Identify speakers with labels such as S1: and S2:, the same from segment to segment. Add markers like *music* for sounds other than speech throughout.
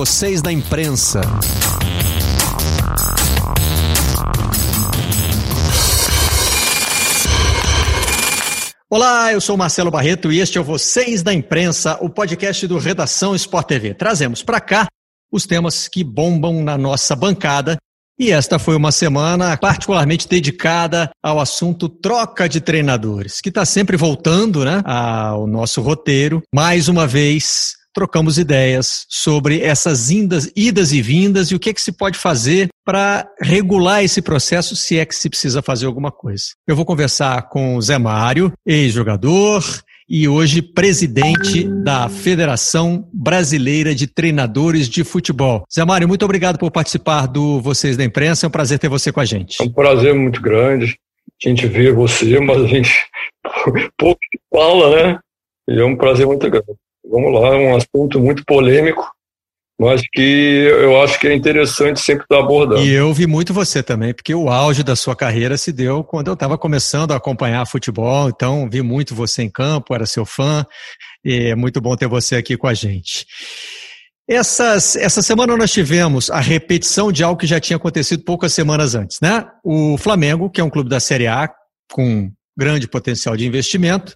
S1: vocês da imprensa. Olá, eu sou Marcelo Barreto e este é o Vocês da Imprensa, o podcast do Redação Sport TV. Trazemos para cá os temas que bombam na nossa bancada e esta foi uma semana particularmente dedicada ao assunto troca de treinadores, que está sempre voltando né, ao nosso roteiro. Mais uma vez, trocamos ideias sobre essas indas, idas e vindas e o que, é que se pode fazer para regular esse processo, se é que se precisa fazer alguma coisa. Eu vou conversar com o Zé Mário, ex-jogador, e hoje presidente da Federação Brasileira de Treinadores de Futebol. Zé Mário, muito obrigado por participar do Vocês da Imprensa. É um prazer ter você com a gente.
S2: É um prazer muito grande a gente ver você, mas a gente *laughs* pouco fala, né? E é um prazer muito grande. Vamos lá, um assunto muito polêmico, mas que eu acho que é interessante sempre estar abordando.
S1: E eu vi muito você também, porque o auge da sua carreira se deu quando eu estava começando a acompanhar futebol, então vi muito você em campo, era seu fã, e é muito bom ter você aqui com a gente. Essas, essa semana nós tivemos a repetição de algo que já tinha acontecido poucas semanas antes, né? O Flamengo, que é um clube da Série A com grande potencial de investimento,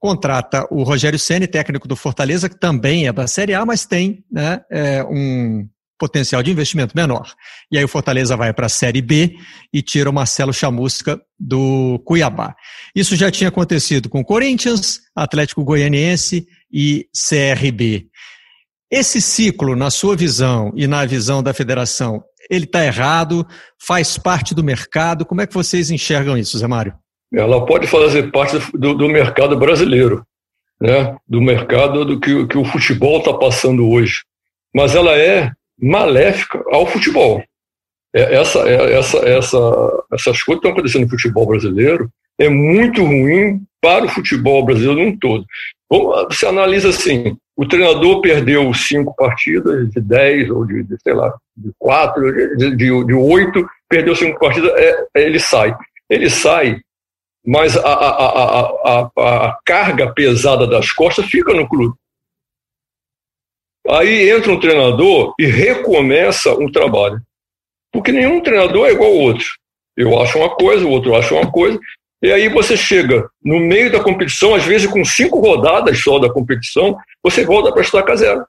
S1: contrata o Rogério Ceni, técnico do Fortaleza, que também é da Série A, mas tem né, é, um potencial de investimento menor. E aí o Fortaleza vai para a Série B e tira o Marcelo Chamusca do Cuiabá. Isso já tinha acontecido com Corinthians, Atlético Goianiense e CRB. Esse ciclo, na sua visão e na visão da federação, ele está errado? Faz parte do mercado? Como é que vocês enxergam isso, Zé Mário?
S2: Ela pode fazer parte do, do mercado brasileiro, né? do mercado do que, que o futebol está passando hoje. Mas ela é maléfica ao futebol. É, essa, é, essa, essa, essas coisas que estão acontecendo no futebol brasileiro é muito ruim para o futebol brasileiro num todo. Você analisa assim, o treinador perdeu cinco partidas de dez ou de, de sei lá, de quatro, de, de, de oito, perdeu cinco partidas, é, ele sai. Ele sai mas a, a, a, a, carga pesada das costas fica no clube. Aí entra um treinador e recomeça um trabalho. Porque nenhum treinador é igual ao outro. Eu acho uma coisa, o outro acha uma coisa. E aí você chega no meio da competição, às vezes com cinco rodadas só da competição, você volta para estaca zero.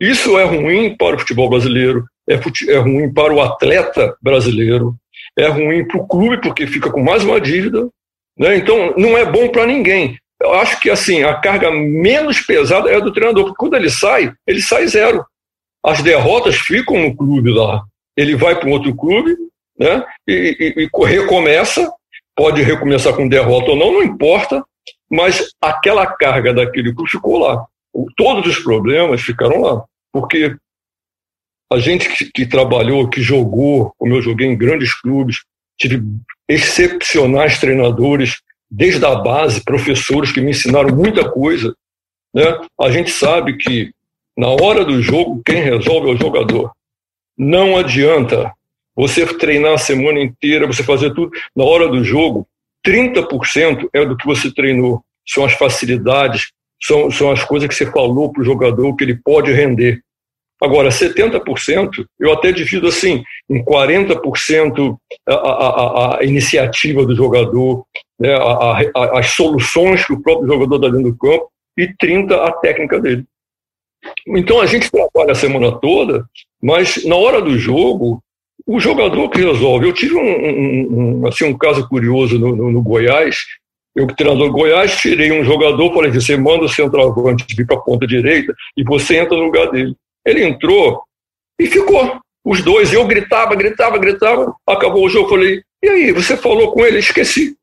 S2: Isso é ruim para o futebol brasileiro, é, é ruim para o atleta brasileiro, é ruim para o clube, porque fica com mais uma dívida, né? Então, não é bom para ninguém. Eu acho que assim a carga menos pesada é a do treinador, porque quando ele sai, ele sai zero. As derrotas ficam no clube lá. Ele vai para um outro clube né? e, e, e recomeça, pode recomeçar com derrota ou não, não importa, mas aquela carga daquele clube ficou lá. Todos os problemas ficaram lá, porque a gente que, que trabalhou, que jogou, como eu joguei em grandes clubes, tive excepcionais treinadores, desde a base, professores que me ensinaram muita coisa. Né? A gente sabe que na hora do jogo, quem resolve é o jogador. Não adianta você treinar a semana inteira, você fazer tudo. Na hora do jogo, 30% é do que você treinou. São as facilidades, são, são as coisas que você falou para o jogador que ele pode render. Agora, 70%, eu até divido assim, em 40% a, a, a, iniciativa do jogador, né, a, as soluções que o próprio jogador dá dentro do campo, e 30% a técnica dele. Então a gente trabalha a semana toda, mas na hora do jogo, o jogador que resolve. Eu tive um, um assim, um caso curioso no, no, no Goiás, eu, treinador Goiás, tirei um jogador, falei: você manda o centroavante vir para a ponta direita e você entra no lugar dele. Ele entrou e ficou. Os dois, eu gritava, gritava, gritava. Acabou o jogo, falei, e aí, você falou com ele? Esqueci.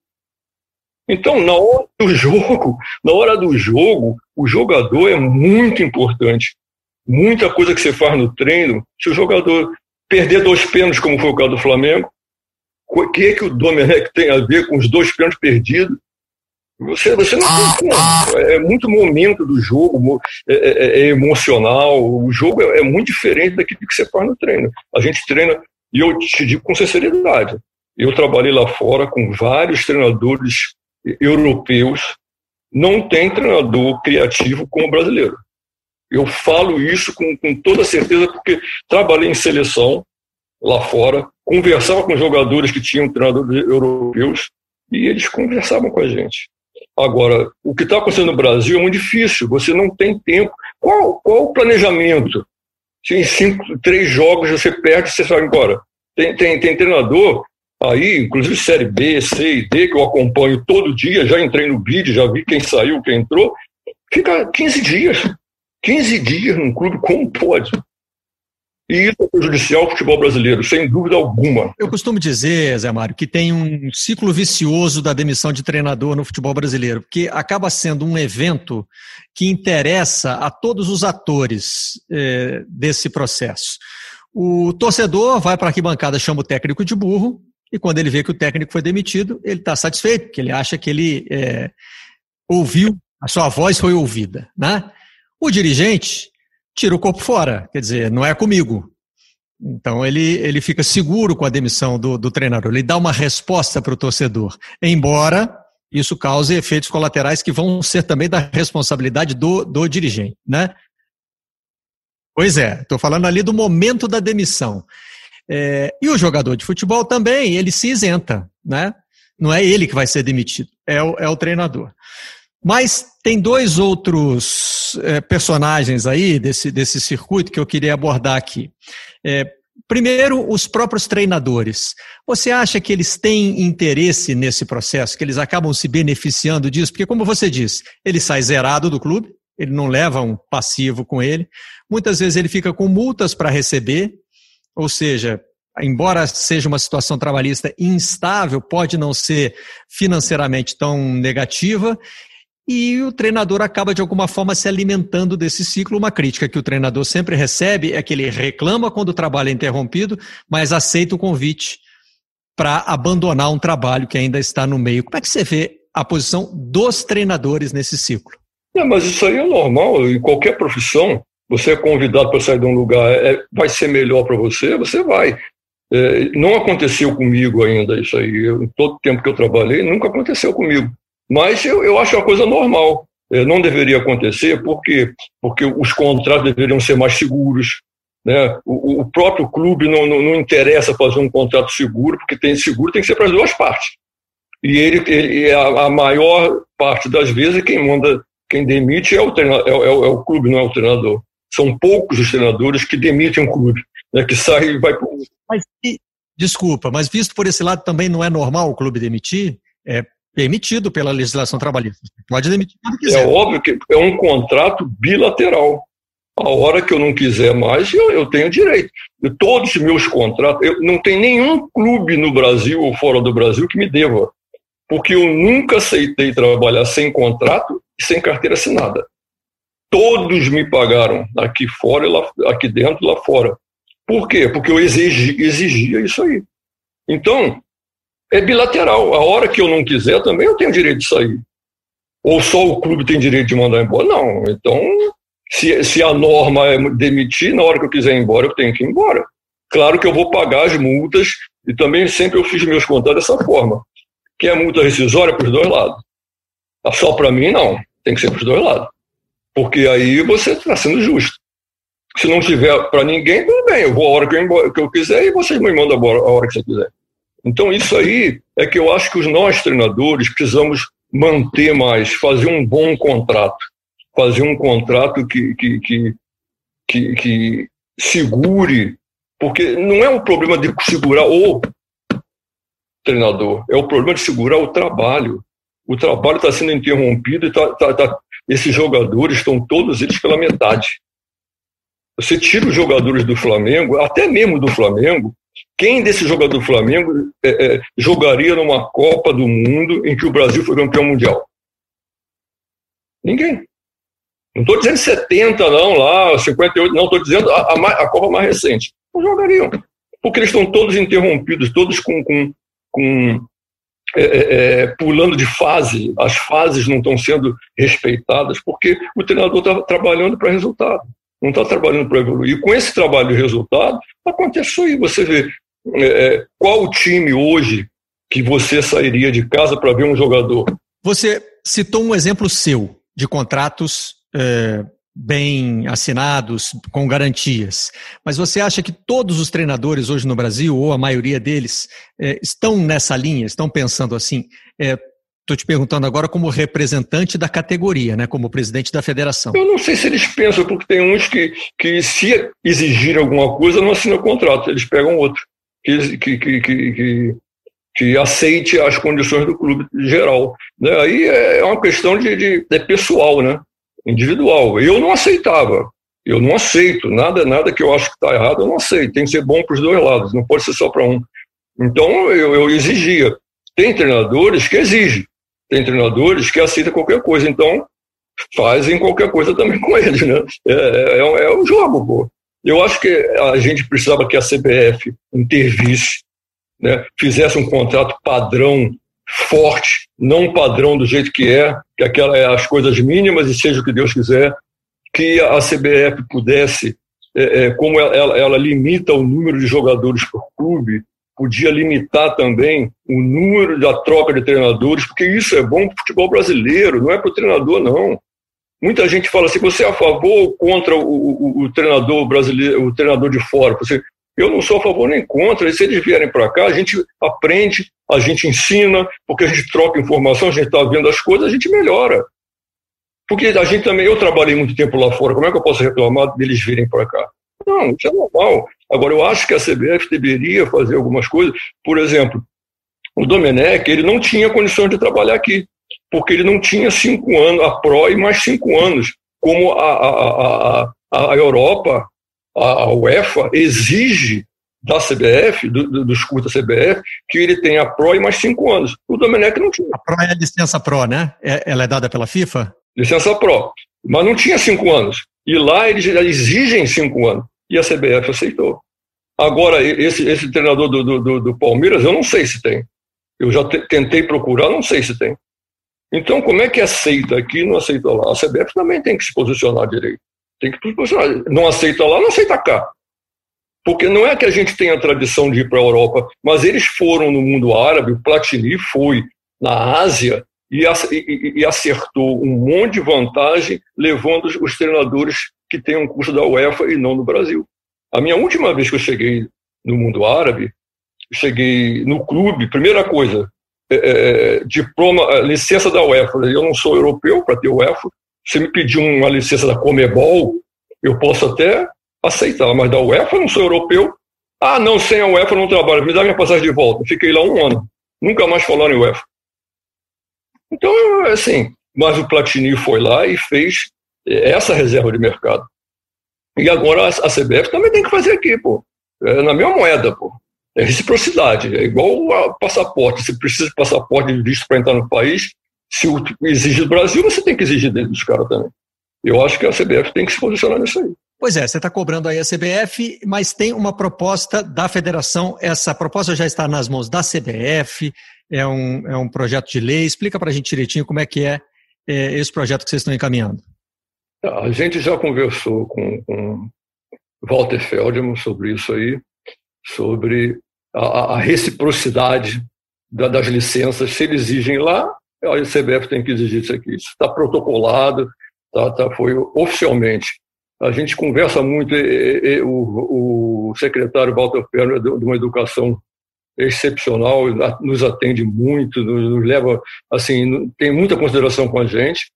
S2: Então, na hora do *laughs* jogo, na hora do jogo, o jogador é muito importante. Muita coisa que você faz no treino, se o jogador perder dois pênaltis, como foi o caso do Flamengo, o que é que o Domenech tem a ver com os dois pênaltis perdidos? Você, você não tem como. É muito momento do jogo, é, é, é emocional. O jogo é, é, muito diferente daquilo que você faz no treino. A gente treina, e eu te digo com sinceridade, eu trabalhei lá fora com vários treinadores europeus. Não tem treinador criativo como o brasileiro. Eu falo isso com, com toda certeza porque trabalhei em seleção lá fora, conversava com jogadores que tinham treinadores europeus e eles conversavam com a gente. Agora, o que está acontecendo no Brasil é muito difícil, você não tem tempo. Qual, qual o planejamento? Se em cinco, três jogos você perde, você sai embora. Tem, tem, tem treinador aí, inclusive Série B, C e D, que eu acompanho todo dia, já entrei no vídeo, já vi quem saiu, quem entrou, fica 15 dias. 15 dias num clube, como pode? E isso é prejudicial ao futebol brasileiro, sem dúvida alguma.
S1: Eu costumo dizer, Zé Mário, que tem um ciclo vicioso da demissão de treinador no futebol brasileiro, porque acaba sendo um evento que interessa a todos os atores eh, desse processo. O torcedor vai para a arquibancada, chama o técnico de burro, e quando ele vê que o técnico foi demitido, ele está satisfeito, porque ele acha que ele é, ouviu, a sua voz foi ouvida. Né? O dirigente tira o corpo fora, quer dizer, não é comigo. Então ele, ele fica seguro com a demissão do, do treinador, ele dá uma resposta para o torcedor, embora isso cause efeitos colaterais que vão ser também da responsabilidade do, do dirigente, né? Pois é, estou falando ali do momento da demissão. É, e o jogador de futebol também, ele se isenta, né? Não é ele que vai ser demitido, é o, é o treinador. Mas tem dois outros é, personagens aí desse, desse circuito que eu queria abordar aqui. É, primeiro, os próprios treinadores. Você acha que eles têm interesse nesse processo, que eles acabam se beneficiando disso? Porque, como você disse, ele sai zerado do clube, ele não leva um passivo com ele. Muitas vezes ele fica com multas para receber, ou seja, embora seja uma situação trabalhista instável, pode não ser financeiramente tão negativa e o treinador acaba de alguma forma se alimentando desse ciclo. Uma crítica que o treinador sempre recebe é que ele reclama quando o trabalho é interrompido, mas aceita o convite para abandonar um trabalho que ainda está no meio. Como é que você vê a posição dos treinadores nesse ciclo?
S2: É, mas isso aí é normal em qualquer profissão. Você é convidado para sair de um lugar, é, vai ser melhor para você, você vai. É, não aconteceu comigo ainda isso aí. Eu, todo o tempo que eu trabalhei, nunca aconteceu comigo. Mas eu, eu acho uma coisa normal. É, não deveria acontecer porque, porque os contratos deveriam ser mais seguros. Né? O, o próprio clube não, não, não, interessa fazer um contrato seguro, porque tem seguro tem que ser para as duas partes. E ele, ele a, a, maior parte das vezes quem manda, quem demite é o, treinador, é, é, é o clube, não é o treinador. São poucos os treinadores que demitem um clube, né? que sai e vai para
S1: desculpa, mas visto por esse lado também não é normal o clube demitir? É, permitido pela legislação trabalhista. Pode demitir quando quiser.
S2: É óbvio que é um contrato bilateral. A hora que eu não quiser mais, eu, eu tenho direito. E todos os meus contratos, eu, não tem nenhum clube no Brasil ou fora do Brasil que me deva. Porque eu nunca aceitei trabalhar sem contrato e sem carteira assinada. Todos me pagaram, aqui fora, lá, aqui dentro e lá fora. Por quê? Porque eu exigi, exigia isso aí. Então, é bilateral. A hora que eu não quiser também eu tenho direito de sair. Ou só o clube tem direito de mandar embora? Não. Então, se, se a norma é demitir, na hora que eu quiser ir embora, eu tenho que ir embora. Claro que eu vou pagar as multas e também sempre eu fiz meus contratos dessa forma. Que é multa rescisória para os dois lados. Tá só para mim, não. Tem que ser para os dois lados. Porque aí você está sendo justo. Se não tiver para ninguém, tudo bem. Eu vou a hora que eu, que eu quiser e vocês me mandam a hora que você quiser. Então, isso aí é que eu acho que os nós treinadores precisamos manter mais, fazer um bom contrato, fazer um contrato que, que, que, que, que segure, porque não é um problema de segurar o treinador, é o problema de segurar o trabalho. O trabalho está sendo interrompido e tá, tá, tá, esses jogadores estão todos eles pela metade. Você tira os jogadores do Flamengo, até mesmo do Flamengo, quem desse jogador do Flamengo é, é, jogaria numa Copa do Mundo em que o Brasil foi campeão mundial? Ninguém. Não estou dizendo 70, não, lá, 58, não, estou dizendo a, a, a, Copa mais recente. Não jogariam. Porque eles estão todos interrompidos, todos com, com, com é, é, é pulando de fase, as fases não estão sendo respeitadas, porque o treinador está trabalhando para resultado, não está trabalhando para evoluir. E com esse trabalho de resultado, acontece isso aí. Você vê é, é, qual o time hoje que você sairia de casa para ver um jogador?
S1: Você citou um exemplo seu de contratos é, bem assinados, com garantias. Mas você acha que todos os treinadores hoje no Brasil, ou a maioria deles, é, estão nessa linha, estão pensando assim? Estou é, te perguntando agora como representante da categoria, né, como presidente da federação.
S2: Eu não sei se eles pensam, porque tem uns que, que se exigir alguma coisa, não assinam contrato, eles pegam outro, que, que, que, que, que aceite as condições do clube geral. Né? Aí é uma questão de, de é pessoal, né? individual. Eu não aceitava. Eu não aceito. Nada, nada que eu acho que está errado, eu não aceito. Tem que ser bom para os dois lados, não pode ser só para um. Então eu, eu exigia. Tem treinadores que exigem, tem treinadores que aceitam qualquer coisa. Então fazem qualquer coisa também *laughs* com eles, né? É, é, é, é um jogo, pô. Eu acho que a gente precisava que a CBF intervisse, né, fizesse um contrato padrão forte, não padrão do jeito que é, que aquela é as coisas mínimas e seja o que Deus quiser, que a CBF pudesse, é, é, como ela, ela, ela, limita o número de jogadores por clube, podia limitar também o número da troca de treinadores, porque isso é bom para o futebol brasileiro, não é para o treinador, não. Muita gente fala assim: você é a favor ou contra o, o, o treinador brasileiro, o treinador de fora? Você, eu não sou a favor nem contra. E se eles vierem para cá, a gente aprende, a gente ensina, porque a gente troca informação, a gente está vendo as coisas, a gente melhora. Porque a gente também, eu trabalhei muito tempo lá fora, como é que eu posso reclamar deles virem para cá? Não, isso é normal. Agora, eu acho que a CBF deveria fazer algumas coisas. Por exemplo, o Domenech, ele não tinha condições de trabalhar aqui, porque ele não tinha cinco anos, a PRO e mais cinco anos, como a, a, a, a Europa a UEFA exige da CBF, do, do, dos cursos da CBF, que ele tenha a PRO e mais cinco anos. O Domenech não tinha.
S1: A PRO é a licença PRO, né? É, ela é dada pela FIFA?
S2: Licença PRO. Mas não tinha cinco anos. E lá eles exigem cinco anos. E a CBF aceitou. Agora, esse, esse treinador do, do, do Palmeiras, eu não sei se tem. Eu já te, tentei procurar, não sei se tem. Então, como é que aceita aqui e não aceita lá? A CBF também tem que se posicionar direito. Tem que posicionar. Não aceita lá, não aceita cá. Porque não é que a gente tenha a tradição de ir para a Europa, mas eles foram no mundo árabe, o Platini foi na Ásia e, acertou um monte de vantagem, levando os, os treinadores que têm um curso da UEFA e não no Brasil. A minha última vez que eu cheguei no mundo árabe, cheguei no clube, primeira coisa, é, é, diploma, licença da UEFA. Eu não sou europeu para ter UEFA, se me pedir uma licença da Comebol, eu posso até aceitar, mas da UEFA eu não sou europeu. Ah, não, sem a UEFA eu não trabalho, me dá minha passagem de volta. Fiquei lá um ano, nunca mais falaram em UEFA. Então, assim, mas o Platini foi lá e fez essa reserva de mercado. E agora a CBF também tem que fazer aqui, pô. É na mesma moeda, pô. É reciprocidade. É igual a passaporte. Você precisa de passaporte de visto para entrar no país, se exige do Brasil, você tem que exigir dele dos caras também. Eu acho que a CBF tem que se posicionar nisso aí.
S1: Pois é, você está cobrando aí a CBF, mas tem uma proposta da federação. Essa proposta já está nas mãos da CBF, é um, é um projeto de lei. Explica para a gente direitinho como é que é, é, esse projeto que vocês estão encaminhando.
S2: A gente já conversou com, com Walter Feldman sobre isso aí, sobre a, a reciprocidade da, das licenças. Se eles exigem lá, a CBF tem que exigir isso aqui. Isso está protocolado, tá, tá, foi oficialmente. A gente conversa muito, e, e, o, o, secretário Walter Perno é de uma educação excepcional, nos atende muito, nos leva, assim, tem muita consideração com a gente,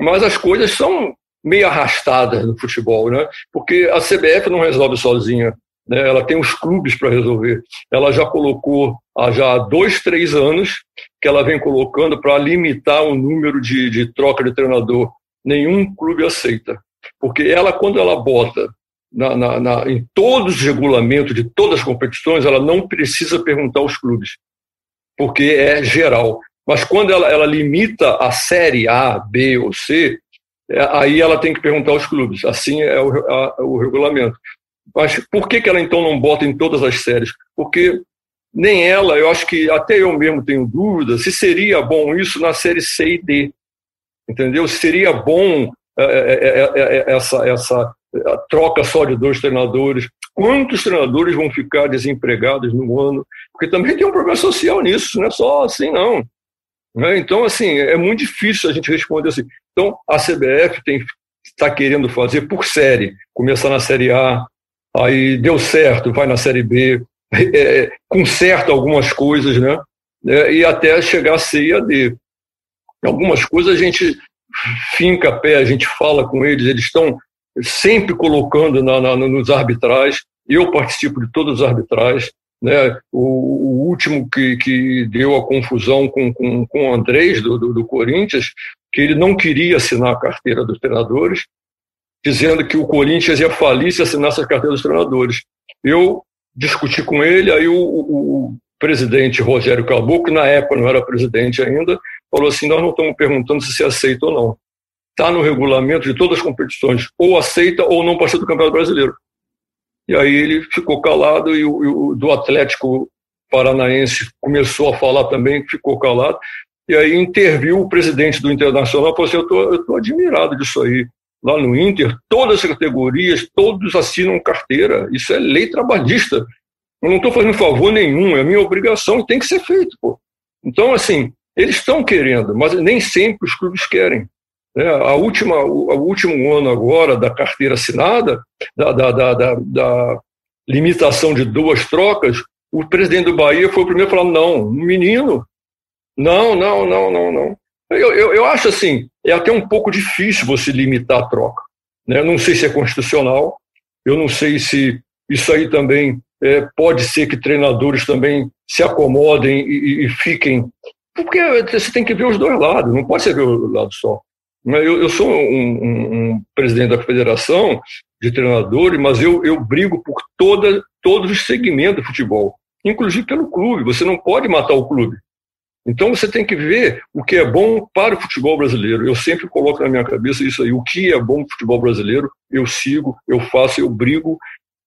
S2: mas as coisas são meio arrastadas no futebol, né? Porque a CBF não resolve sozinha, né? Ela tem os clubes para resolver. Ela já colocou há já dois, três anos que ela vem colocando para limitar o número de, de troca de treinador. Nenhum clube aceita. Porque ela, quando ela bota na, na, na, em todos os regulamentos de todas as competições, ela não precisa perguntar aos clubes, porque é geral. Mas quando ela, ela limita a série A, B ou C, é, aí ela tem que perguntar aos clubes. Assim é o, a, o regulamento. Mas por que, que ela então não bota em todas as séries? Porque nem ela, eu acho que até eu mesmo tenho dúvida se seria bom isso na série C e D. Entendeu? Seria bom é, é, é, essa, essa troca só de dois treinadores. Quantos treinadores vão ficar desempregados no ano? Porque também tem um problema social nisso, não é só assim, não. Né? Então, assim, é muito difícil a gente responder assim. Então, a CBF está querendo fazer por série, começar na Série A, aí deu certo, vai na Série B, é, conserta algumas coisas, né? É, e até chegar a C e a D. Algumas coisas a gente finca a pé, a gente fala com eles, eles estão sempre colocando na, na, nos arbitrais. Eu participo de todos os arbitrais. Né? O, o último que, que deu a confusão com, com, com o Andrés, do, do, do Corinthians, que ele não queria assinar a carteira dos treinadores, dizendo que o Corinthians ia falir se assinasse a carteira dos treinadores. Eu discuti com ele, aí o, o, o presidente Rogério Caboclo, na época não era presidente ainda, falou assim: nós não estamos perguntando se se aceita ou não. Está no regulamento de todas as competições, ou aceita ou não participa do Campeonato Brasileiro. E aí ele ficou calado e o, e o do Atlético Paranaense começou a falar também, ficou calado. E aí interviu o presidente do Internacional e falou assim: eu estou admirado disso aí. Lá no Inter, todas as categorias, todos assinam carteira. Isso é lei trabalhista. Eu não estou fazendo favor nenhum, é minha obrigação e tem que ser feito. Pô. Então, assim, eles estão querendo, mas nem sempre os clubes querem. É, a última, o, o, último ano agora da carteira assinada, da, da, da, da, limitação de duas trocas, o presidente do Bahia foi o primeiro a falar: não, menino, não, não, não, não, não. Eu, eu, eu, acho assim, é até um pouco difícil você limitar a troca. Né? Não sei se é constitucional, eu não sei se isso aí também é, pode ser que treinadores também se acomodem e, e, fiquem. Porque você tem que ver os dois lados, não pode ser ver o lado só. Eu, eu sou um, um, um, presidente da federação de treinadores, mas eu, eu brigo por toda, todos os segmentos do futebol, inclusive pelo clube. Você não pode matar o clube. Então você tem que ver o que é bom para o futebol brasileiro. Eu sempre coloco na minha cabeça isso aí. O que é bom para o futebol brasileiro, eu sigo, eu faço, eu brigo.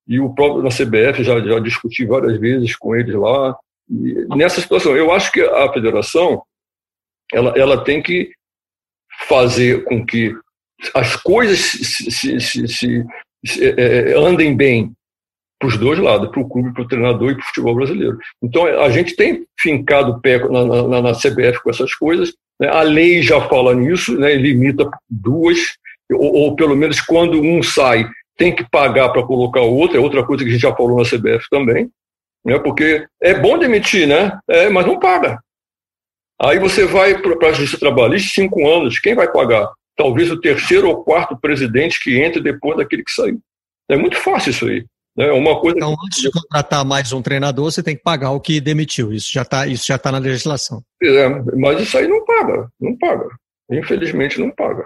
S2: E o próprio na CBF já, já discuti várias vezes com eles lá. E nessa situação, eu acho que a federação ela, ela tem que fazer com que as coisas se, se, se, se é, é, andem bem para os dois lados, para o clube, para o treinador e para o futebol brasileiro. Então, a gente tem fincado o pé na, na, na CBF com essas coisas, né? a lei já fala nisso, né? limita duas, ou, ou, pelo menos quando um sai, tem que pagar para colocar o outro, é outra coisa que a gente já falou na CBF também, né? porque é bom demitir, né? É, mas não paga. Aí você vai para a Justiça Trabalhista, cinco anos, quem vai pagar? Talvez o terceiro ou quarto presidente que entre depois daquele que saiu. É muito fácil isso aí. Né? Uma coisa
S1: então, antes de contratar mais um treinador, você tem que pagar o que demitiu. Isso já está isso já tá na legislação.
S2: É, mas isso aí não paga, não paga. Infelizmente não paga.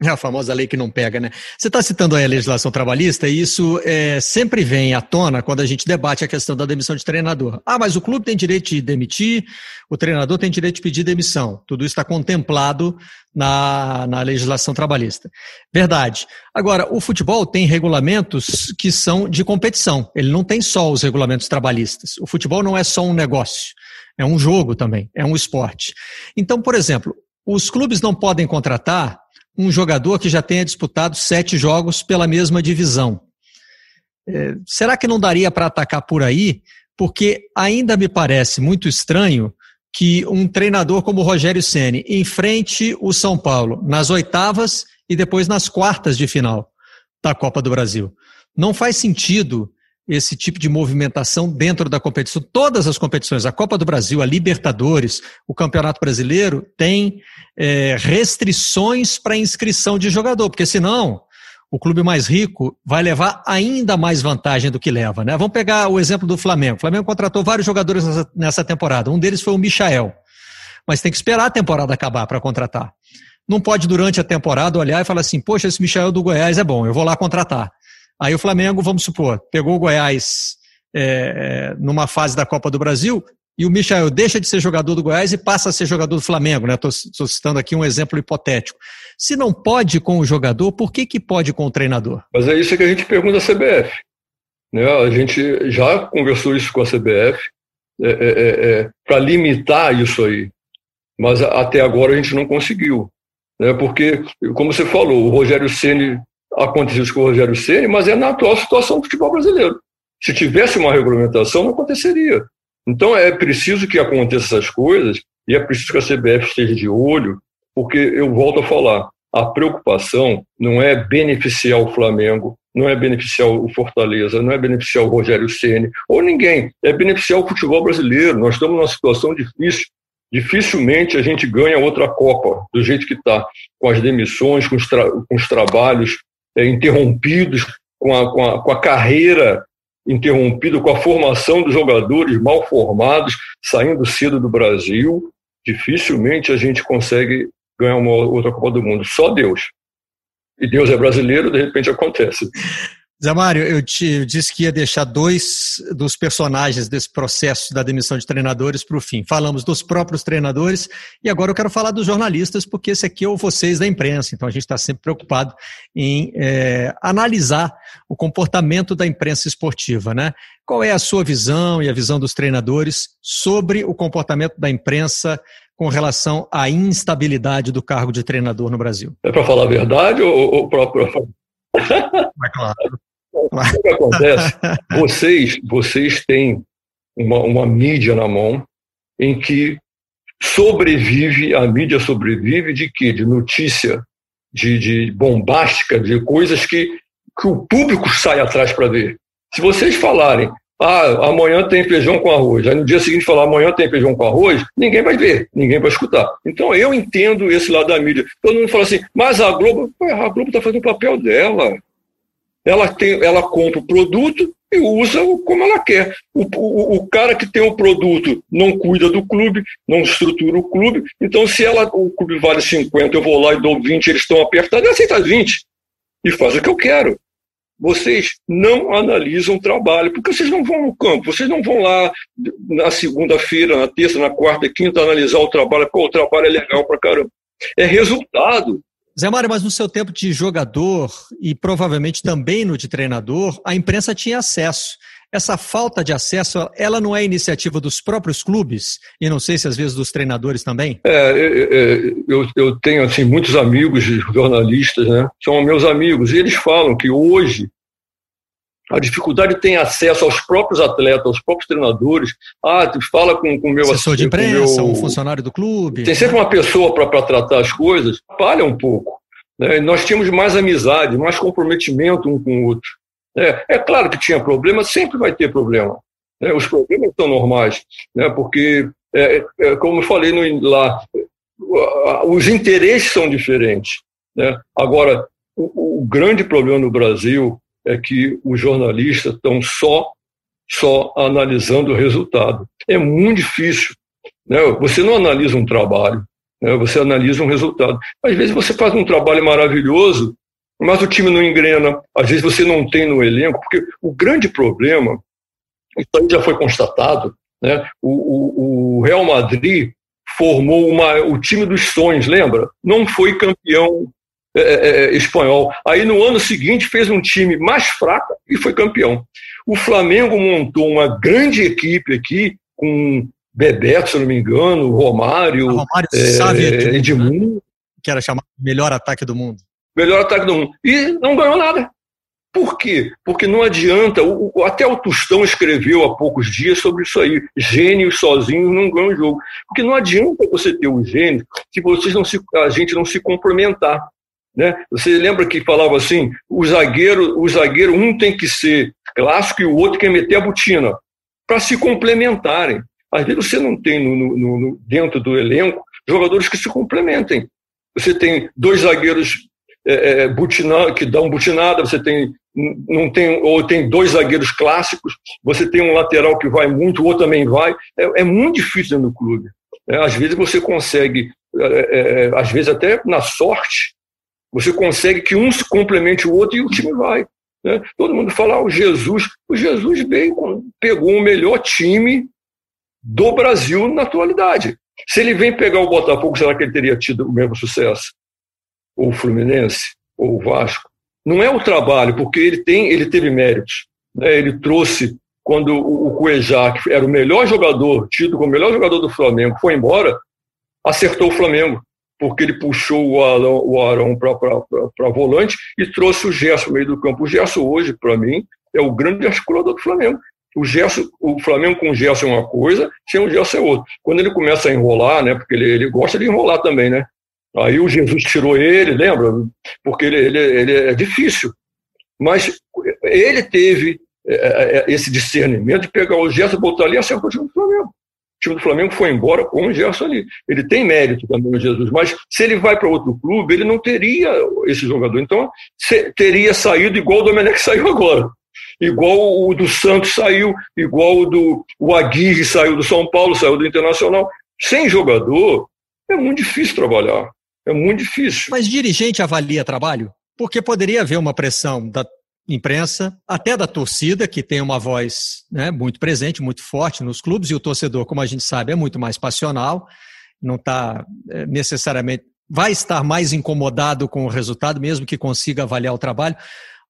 S2: *laughs*
S1: É a famosa lei que não pega, né? Você está citando aí a legislação trabalhista e isso é, sempre vem à tona quando a gente debate a questão da demissão de treinador. Ah, mas o clube tem direito de demitir, o treinador tem direito de pedir demissão. Tudo isso está contemplado na, na legislação trabalhista. Verdade. Agora, o futebol tem regulamentos que são de competição. Ele não tem só os regulamentos trabalhistas. O futebol não é só um negócio. É um jogo também, é um esporte. Então, por exemplo, os clubes não podem contratar um jogador que já tenha disputado sete jogos pela mesma divisão. É, será que não daria para atacar por aí? Porque ainda me parece muito estranho que um treinador como o Rogério Ceni enfrente o São Paulo nas oitavas e depois nas quartas de final da Copa do Brasil. Não faz sentido esse tipo de movimentação dentro da competição. Todas as competições, a Copa do Brasil, a Libertadores, o Campeonato Brasileiro, tem é, restrições para inscrição de jogador, porque senão o clube mais rico vai levar ainda mais vantagem do que leva. Né? Vamos pegar o exemplo do Flamengo. O Flamengo contratou vários jogadores nessa, temporada. Um deles foi o Michael. Mas tem que esperar a temporada acabar para contratar. Não pode, durante a temporada, olhar e falar assim: poxa, esse Michael do Goiás é bom, eu vou lá contratar. Aí o Flamengo, vamos supor, pegou o Goiás é, numa fase da Copa do Brasil e o Michel deixa de ser jogador do Goiás e passa a ser jogador do Flamengo. Estou né? citando aqui um exemplo hipotético. Se não pode com o jogador, por que, que pode com o treinador?
S2: Mas é isso que a gente pergunta à CBF. Né? A gente já conversou isso com a CBF é, é, é, é para limitar isso aí. Mas até agora a gente não conseguiu. Né? Porque, como você falou, o Rogério Ceni aconteceu isso com o Rogério Ceni, mas é na atual situação do futebol brasileiro. Se tivesse uma regulamentação, não aconteceria. Então é preciso que aconteçam essas coisas e é preciso que a CBF esteja de olho, porque eu volto a falar, a preocupação não é beneficiar o Flamengo, não é beneficiar o Fortaleza, não é beneficiar o Rogério Ceni ou ninguém, é beneficiar o futebol brasileiro. Nós estamos numa situação difícil. Dificilmente a gente ganha outra Copa do jeito que está, com as demissões, com os, com os trabalhos é, interrompidos, com a, com, a, com a carreira interrompida, com a formação dos jogadores mal formados, saindo cedo do Brasil. Dificilmente a gente consegue ganhar uma outra Copa do Mundo. Só Deus. E Deus é brasileiro, de repente acontece.
S1: Zé Mário, eu te disse que ia deixar dois dos personagens desse processo da demissão de treinadores para o fim. Falamos dos próprios treinadores e agora eu quero falar dos jornalistas, porque esse aqui é o vocês da imprensa, então a gente está sempre preocupado em é, analisar o comportamento da imprensa esportiva. Né? Qual é a sua visão e a visão dos treinadores sobre o comportamento da imprensa com relação à instabilidade do cargo de treinador no Brasil?
S2: É para falar a verdade ou, ou para. *laughs* É claro. O que acontece? *laughs* Vocês, vocês têm uma, uma mídia na mão em que sobrevive, a mídia sobrevive de quê? De notícia, de, de bombástica, de coisas que, que o público sai atrás para ver. Se vocês falarem, ah, amanhã tem feijão com arroz, aí no dia seguinte falar amanhã tem feijão com arroz, ninguém vai ver, ninguém vai escutar. Então eu entendo esse lado da mídia. Todo mundo fala assim, mas a Globo, a Globo está fazendo o papel dela ela, tem, ela compra o produto e usa como ela quer. O, o, o, cara que tem o produto não cuida do clube, não estrutura o clube, então se ela, o clube vale 50, eu vou lá e dou 20, eles estão apertados, eu aceito 20 e faz o que eu quero. Vocês não analisam o trabalho, porque vocês não vão no campo, vocês não vão lá na segunda-feira, na terça, na quarta, quinta analisar o trabalho, qual o trabalho é legal para caramba. É resultado.
S1: Zé Mário, mas no seu tempo de jogador e provavelmente também no de treinador, a imprensa tinha acesso. Essa falta de acesso, ela não é iniciativa dos próprios clubes e não sei se às vezes dos treinadores também?
S2: É, é, é eu, eu tenho assim muitos amigos jornalistas, né? São meus amigos e eles falam que hoje a dificuldade tem acesso aos próprios atletas, aos próprios treinadores. Ah, fala com o meu
S1: assessor de imprensa, meu... um funcionário do clube.
S2: Tem sempre uma pessoa para tratar as coisas. Palha um pouco. Né? Nós tínhamos mais amizade, mais comprometimento um com o outro. É, é claro que tinha problema, sempre vai ter problema. Né? Os problemas são normais, né? porque, é, é, como eu falei no, lá, os interesses são diferentes. Né? Agora, o, o grande problema no Brasil é que os jornalistas estão só, só analisando o resultado. É muito difícil. Né? Você não analisa um trabalho, né? você analisa um resultado. Às vezes você faz um trabalho maravilhoso, mas o time não engrena. Às vezes você não tem no elenco, porque o grande problema, isso aí já foi constatado, né? o, o, o Real Madrid formou uma, o time dos sonhos, lembra? Não foi campeão é, é, é, espanhol. Aí no ano seguinte fez um time mais fraco e foi campeão. O Flamengo montou uma grande equipe aqui com Bebeto, se não me engano, Romário,
S1: Romário é, Edmundo. Né? Que era chamado melhor ataque do mundo.
S2: Melhor ataque do mundo. E não ganhou nada. Por quê? Porque não adianta, o, até o Tostão escreveu há poucos dias sobre isso aí, gênios sozinhos não ganham o jogo. Porque não adianta você ter o gênio se vocês não se, a gente não se complementar. Né? Você lembra que falava assim: o zagueiro, o zagueiro, um tem que ser clássico e o outro quer meter a botina, para se complementarem. Às vezes você não tem no, no, no, dentro do elenco jogadores que se complementem. Você tem dois zagueiros é, é, butina, que dão butinada, você tem não tem ou tem dois zagueiros clássicos, você tem um lateral que vai muito, o outro também vai. É, é muito difícil no clube. É, às vezes você consegue, é, é, é, às vezes até na sorte, você consegue que um se complemente o outro e o time vai. Né? Todo mundo fala, ah, o Jesus. O Jesus veio, pegou o melhor time do Brasil na atualidade. Se ele vem pegar o Botafogo, será que ele teria tido o mesmo sucesso? Ou o Fluminense? Ou o Vasco? Não é o trabalho, porque ele tem, ele teve méritos. Né? Ele trouxe, quando o Cuejá, que era o melhor jogador, tido como o melhor jogador do Flamengo, foi embora, acertou o Flamengo porque ele puxou o Arão, o Arão para volante e trouxe o Gerson no meio do campo. O Gerson hoje, para mim, é o grande articulador do Flamengo. O, Gerson, o Flamengo com o Gerson é uma coisa, sem o Gerson é outra. Quando ele começa a enrolar, né, porque ele, ele gosta de enrolar também, né? Aí o Jesus tirou ele, lembra? Porque ele, ele, ele é difícil. Mas ele teve é, é, é, esse discernimento de pegar o Gerson, botar ali e acertar o time do Flamengo. Time do Flamengo foi embora com o Gerson ali. Ele tem mérito também o Jesus, mas se ele vai para outro clube, ele não teria esse jogador. Então, teria saído igual o Domenech saiu agora. Igual o do Santos saiu, igual o do o Aguirre saiu do São Paulo, saiu do Internacional. Sem jogador, é muito difícil trabalhar. É muito difícil.
S1: Mas dirigente avalia trabalho? Porque poderia haver uma pressão da imprensa, até da torcida, que tem uma voz né, muito presente, muito forte nos clubes, e o torcedor, como a gente sabe, é muito mais passional, não está é, necessariamente. vai estar mais incomodado com o resultado, mesmo que consiga avaliar o trabalho.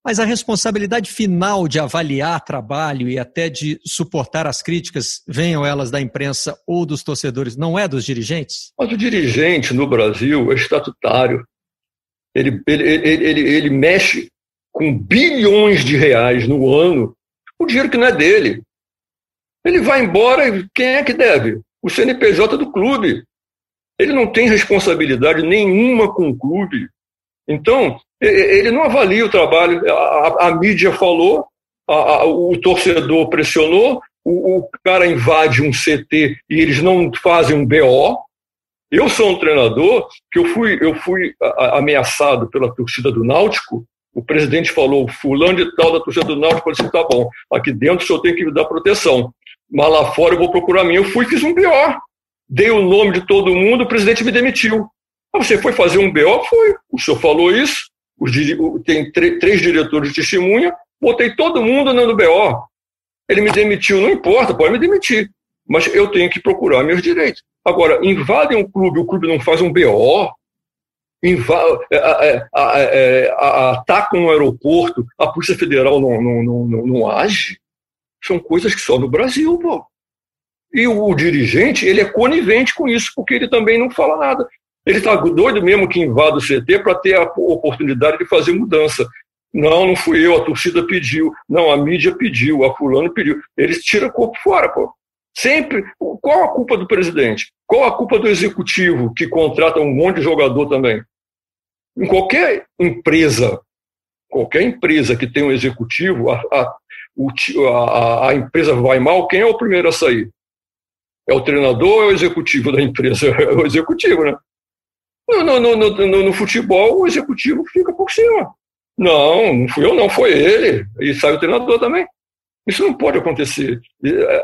S1: Mas a responsabilidade final de avaliar trabalho e até de suportar as críticas, venham elas da imprensa ou dos torcedores, não é dos dirigentes?
S2: Mas o dirigente no Brasil é estatutário. Ele, ele, ele, ele, ele mexe com bilhões de reais no ano, o dinheiro que não é dele. Ele vai embora e quem é que deve? O CNPJ do clube. Ele não tem responsabilidade nenhuma com o clube. Então, ele não avalia o trabalho. A, a mídia falou, a, a, o torcedor pressionou, o, o, cara invade um CT e eles não fazem um BO. Eu sou um treinador que eu fui, eu fui ameaçado pela torcida do Náutico o presidente falou, fulano de tal da torcida do Náutico, falou assim, tá bom, aqui dentro o senhor tem que me dar proteção, mas lá fora eu vou procurar mim. Eu fui fiz um BO, dei o nome de todo mundo, o presidente me demitiu. Ah, você foi fazer um BO? Foi. O senhor falou isso, os, tem três diretores de testemunha, botei todo mundo no BO. Ele me demitiu, não importa, pode me demitir, mas eu tenho que procurar meus direitos. Agora, invadem um clube, o clube não faz um BO, atacam um aeroporto, a Polícia Federal não, não, não, não, age. São coisas que só no Brasil, pô. E o, o dirigente, ele é conivente com isso, porque ele também não fala nada. Ele está doido mesmo que invada o CT para ter a oportunidade de fazer mudança. Não, não fui eu, a torcida pediu. Não, a mídia pediu, a fulano pediu. Eles tiram o corpo fora, pô. Sempre. Qual a culpa do presidente? Qual a culpa do executivo que contrata um monte de jogador também? Em qualquer empresa, qualquer empresa que tem um executivo, a, a, a, a empresa vai mal, quem é o primeiro a sair? É o treinador ou é o executivo da empresa? *laughs* É o executivo, né? No, no, no, no, no futebol, o executivo fica por cima. Não, não fui eu, não, foi ele. E sai o treinador também. Isso não pode acontecer.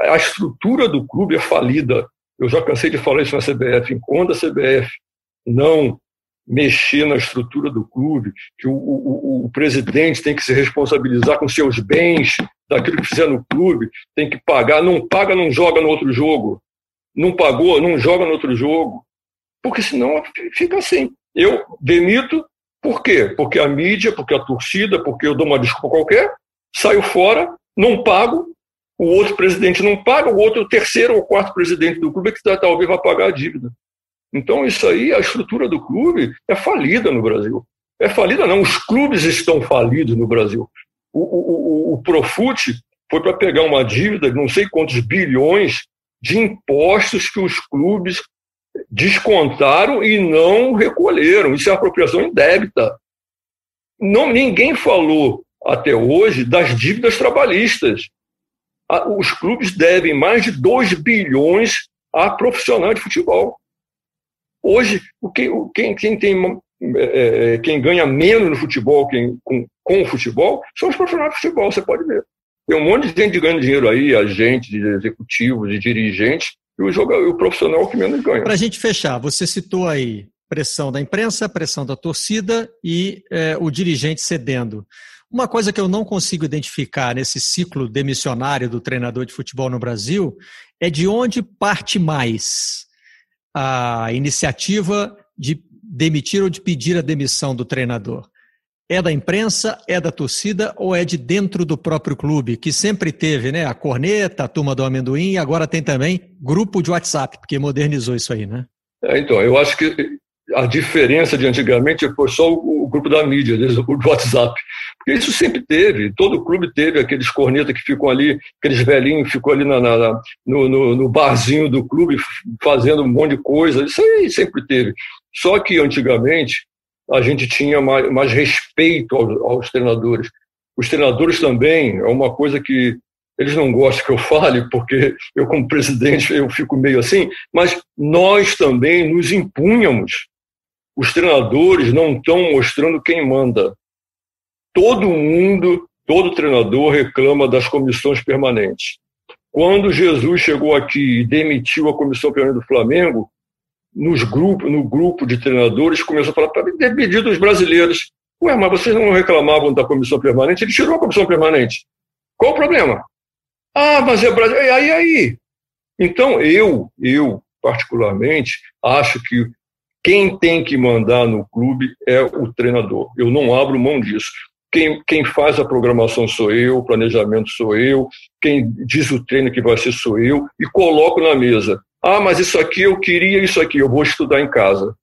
S2: A estrutura do clube é falida. Eu já cansei de falar isso na CBF. Enquanto a CBF não mexer na estrutura do clube, que o, o, o, presidente tem que se responsabilizar com seus bens, daquilo que fizer no clube, tem que pagar. Não paga, não joga no outro jogo. Não pagou, não joga no outro jogo. Porque senão fica assim. Eu demito, por quê? Porque a mídia, porque a torcida, porque eu dou uma desculpa qualquer, saio fora não pago, o outro presidente não paga, o outro, o terceiro ou quarto presidente do clube é que tá, talvez vá pagar a dívida. Então, isso aí, a estrutura do clube é falida no Brasil. É falida, não, os clubes estão falidos no Brasil. O, o, o, o Profute foi para pegar uma dívida de não sei quantos bilhões de impostos que os clubes descontaram e não recolheram. Isso é apropriação indébita. Não, ninguém falou até hoje das dívidas trabalhistas. Os clubes devem mais de 2 bilhões a profissionais de futebol. Hoje, quem, quem, tem, é, é, quem ganha menos no futebol quem, com, com o futebol são os profissionais de futebol, você pode ver. Tem um monte de gente ganhando dinheiro aí, agentes, executivos e dirigentes, e o, jogador, o profissional que menos ganha.
S1: Para a gente fechar, você citou aí pressão da imprensa, pressão da torcida e é, o dirigente cedendo. Uma coisa que eu não consigo identificar nesse ciclo demissionário do treinador de futebol no Brasil é de onde parte mais a iniciativa de demitir ou de pedir a demissão do treinador. É da imprensa, é da torcida ou é de dentro do próprio clube, que sempre teve né, a corneta, a turma do amendoim, e agora tem também grupo de WhatsApp, porque modernizou isso aí, né?
S2: É, então, eu acho que a diferença de antigamente foi só o, grupo da mídia, o do WhatsApp Isso sempre teve, todo clube teve aqueles cornetas que ficam ali, aqueles velhinhos ficam ali na, na no, no, no, barzinho do clube fazendo um monte de coisa, isso aí sempre teve. Só que antigamente a gente tinha mais, mais respeito aos, aos treinadores. Os treinadores também, é uma coisa que eles não gostam que eu fale, porque eu, como presidente, eu fico meio assim, mas nós também nos impunhamos. Os treinadores não estão mostrando quem manda. Todo mundo, todo treinador reclama das comissões permanentes. Quando Jesus chegou aqui e demitiu a comissão permanente do Flamengo, nos grupos, no grupo de treinadores, começou a falar para pedir dos brasileiros. Ué, mas vocês não reclamavam da comissão permanente? Ele tirou a comissão permanente. Qual o problema? Ah, mas é Brasil. E aí, aí? Então, eu, eu, particularmente, acho que quem tem que mandar no clube é o treinador. Eu não abro mão disso. Quem, quem faz a programação sou eu, o planejamento sou eu, quem diz o treino que vai ser sou eu, e coloco na mesa. Ah, mas isso aqui eu queria, isso aqui eu vou estudar em casa.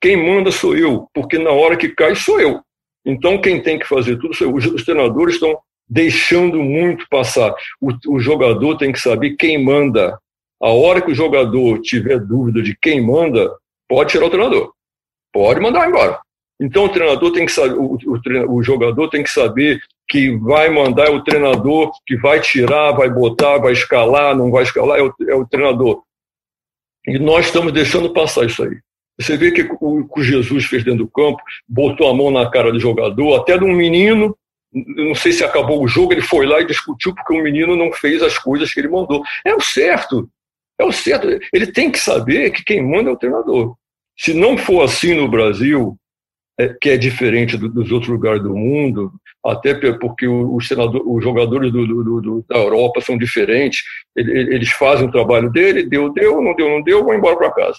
S2: Quem manda sou eu, porque na hora que cai sou eu. Então quem tem que fazer tudo sou eu. Os, os treinadores estão deixando muito passar. O, o jogador tem que saber quem manda. A hora que o jogador tiver dúvida de quem manda, pode tirar o treinador. Pode mandar embora. Então o treinador tem que saber, o, o, o, jogador tem que saber que vai mandar é o treinador, que vai tirar, vai botar, vai escalar, não vai escalar, é o, é o treinador. E nós estamos deixando passar isso aí. Você vê que o que Jesus fez dentro do campo, botou a mão na cara do jogador, até de um menino não sei se acabou o jogo, ele foi lá e discutiu porque o menino não fez as coisas que ele mandou. É o certo. É o certo. Ele tem que saber que quem manda é o treinador. Se não for assim no Brasil, é, que é diferente do, dos outros lugares do mundo, até porque os, os jogadores do, do, do, da Europa são diferentes, eles fazem o trabalho dele, deu, deu, não deu, não deu, vão embora para casa.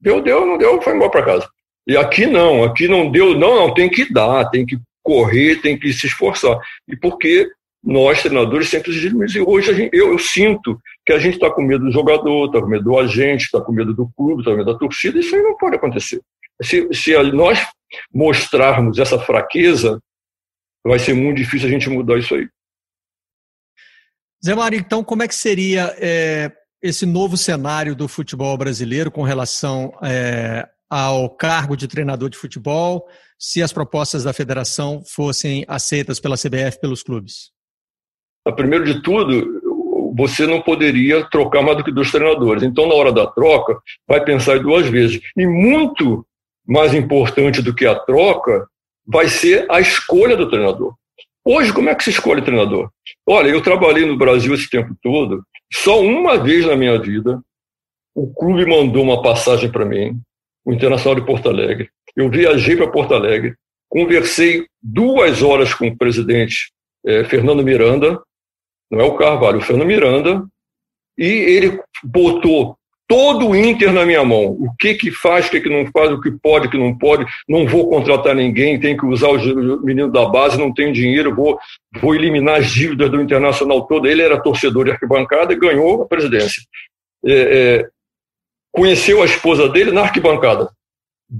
S2: Deu, deu, não deu, vai embora para casa. E aqui não, aqui não deu, não, não, tem que dar, tem que correr, tem que se esforçar. E porque nós, treinadores, sempre exigimos. E hoje gente, eu, eu, sinto que a gente está com medo do jogador, está com medo do agente, está com medo do clube, está com medo da torcida. Isso aí não pode acontecer. Se, se nós mostrarmos essa fraqueza, vai ser muito difícil a gente mudar isso aí.
S1: Zé Mário, então como é que seria é, esse novo cenário do futebol brasileiro com relação é, ao cargo de treinador de futebol, se as propostas da federação fossem aceitas pela CBF pelos clubes?
S2: Primeiro de tudo, você não poderia trocar mais do que dois treinadores. Então, na hora da troca, vai pensar duas vezes. E muito mais importante do que a troca vai ser a escolha do treinador. Hoje, como é que se escolhe treinador? Olha, eu trabalhei no Brasil esse tempo todo, só uma vez na minha vida, o clube mandou uma passagem para mim, o Internacional de Porto Alegre. Eu viajei para Porto Alegre, conversei duas horas com o presidente é, Fernando Miranda, não é o Carvalho, o Fernando Miranda, e ele botou todo o Inter na minha mão. O que que faz, o que que não faz, o que pode, o que não pode. Não vou contratar ninguém, tem que usar os meninos da base, não tenho dinheiro, vou, vou eliminar as dívidas do Internacional todo. Ele era torcedor de arquibancada e ganhou a presidência. É, é, conheceu a esposa dele na arquibancada,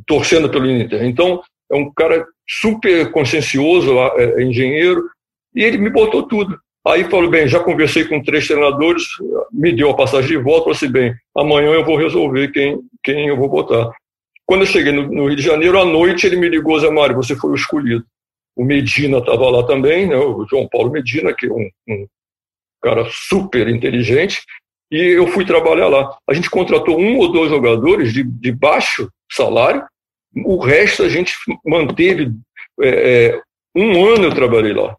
S2: torcendo pelo Inter. Então, é um cara super consciencioso, é, é engenheiro, e ele me botou tudo. Aí falou, bem, já conversei com três treinadores, me deu a passagem de volta, falou assim, bem, amanhã eu vou resolver quem, quem eu vou botar. Quando eu cheguei no, no Rio de Janeiro, à noite ele me ligou, Zé Mário, você foi o escolhido. O Medina estava lá também, né, o João Paulo Medina, que é um, um cara super inteligente, e eu fui trabalhar lá. A gente contratou um ou dois jogadores de, de baixo salário, o resto a gente manteve. É, é, um ano eu trabalhei lá,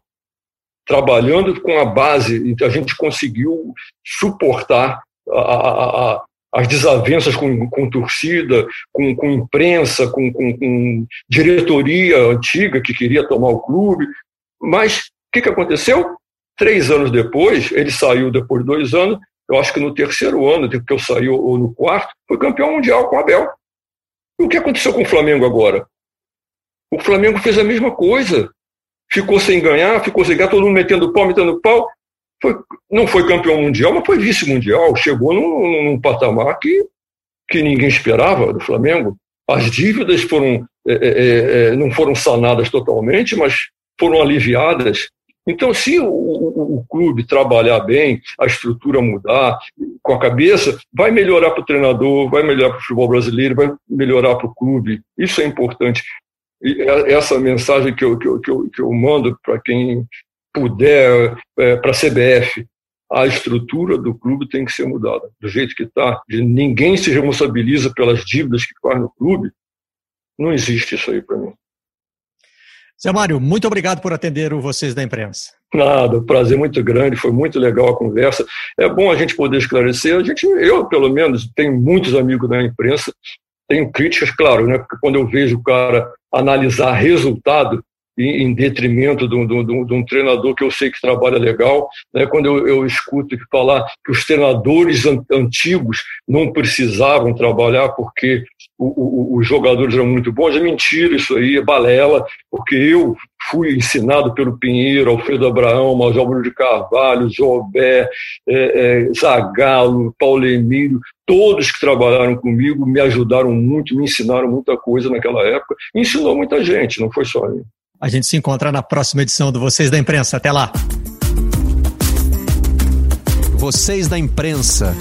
S2: trabalhando com a base, a gente conseguiu suportar a, a, a, as desavenças com, com torcida, com, com imprensa, com, com, diretoria antiga que queria tomar o clube. Mas o que, que aconteceu? Três anos depois, ele saiu depois de dois anos, eu acho que no terceiro ano, que eu saí, ou no quarto, foi campeão mundial com o Abel. E o que aconteceu com o Flamengo agora? O Flamengo fez a mesma coisa. Ficou sem ganhar, ficou sem ganhar, todo mundo metendo pau, metendo pau. Foi, não foi campeão mundial, mas foi vice-mundial. Chegou num, num, patamar que, que ninguém esperava do Flamengo. As dívidas foram, é, é, é, é não foram sanadas totalmente, mas foram aliviadas. Então, se o, o, o, clube trabalhar bem, a estrutura mudar com a cabeça, vai melhorar para o treinador, vai melhorar para o futebol brasileiro, vai melhorar para o clube. Isso é importante. E é, essa mensagem que eu, que eu, que eu, que eu mando para quem puder, é, para a CBF, a estrutura do clube tem que ser mudada. Do jeito que está, ninguém se responsabiliza pelas dívidas que faz no clube, não existe isso aí para mim.
S1: Zé Mário, muito obrigado por atender o Vocês da Imprensa.
S2: Nada, prazer muito grande, foi muito legal a conversa. É bom a gente poder esclarecer. A gente, eu, pelo menos, tenho muitos amigos da imprensa, tenho críticas, claro, né? Porque quando eu vejo o cara analisar resultado, em detrimento de um, de, um, de um, treinador que eu sei que trabalha legal. Né? Quando eu, eu escuto falar que os treinadores an antigos não precisavam trabalhar porque o, o, os jogadores eram muito bons, é mentira isso aí, é balela, porque eu fui ensinado pelo Pinheiro, Alfredo Abraão, Major Bruno de Carvalho, Jobé, é, é, Zagalo, Paulo Emílio, todos que trabalharam comigo me ajudaram muito, me ensinaram muita coisa naquela época, ensinou muita gente, não foi só eu.
S1: A gente se encontra na próxima edição do Vocês da Imprensa. Até lá.
S3: Vocês da Imprensa.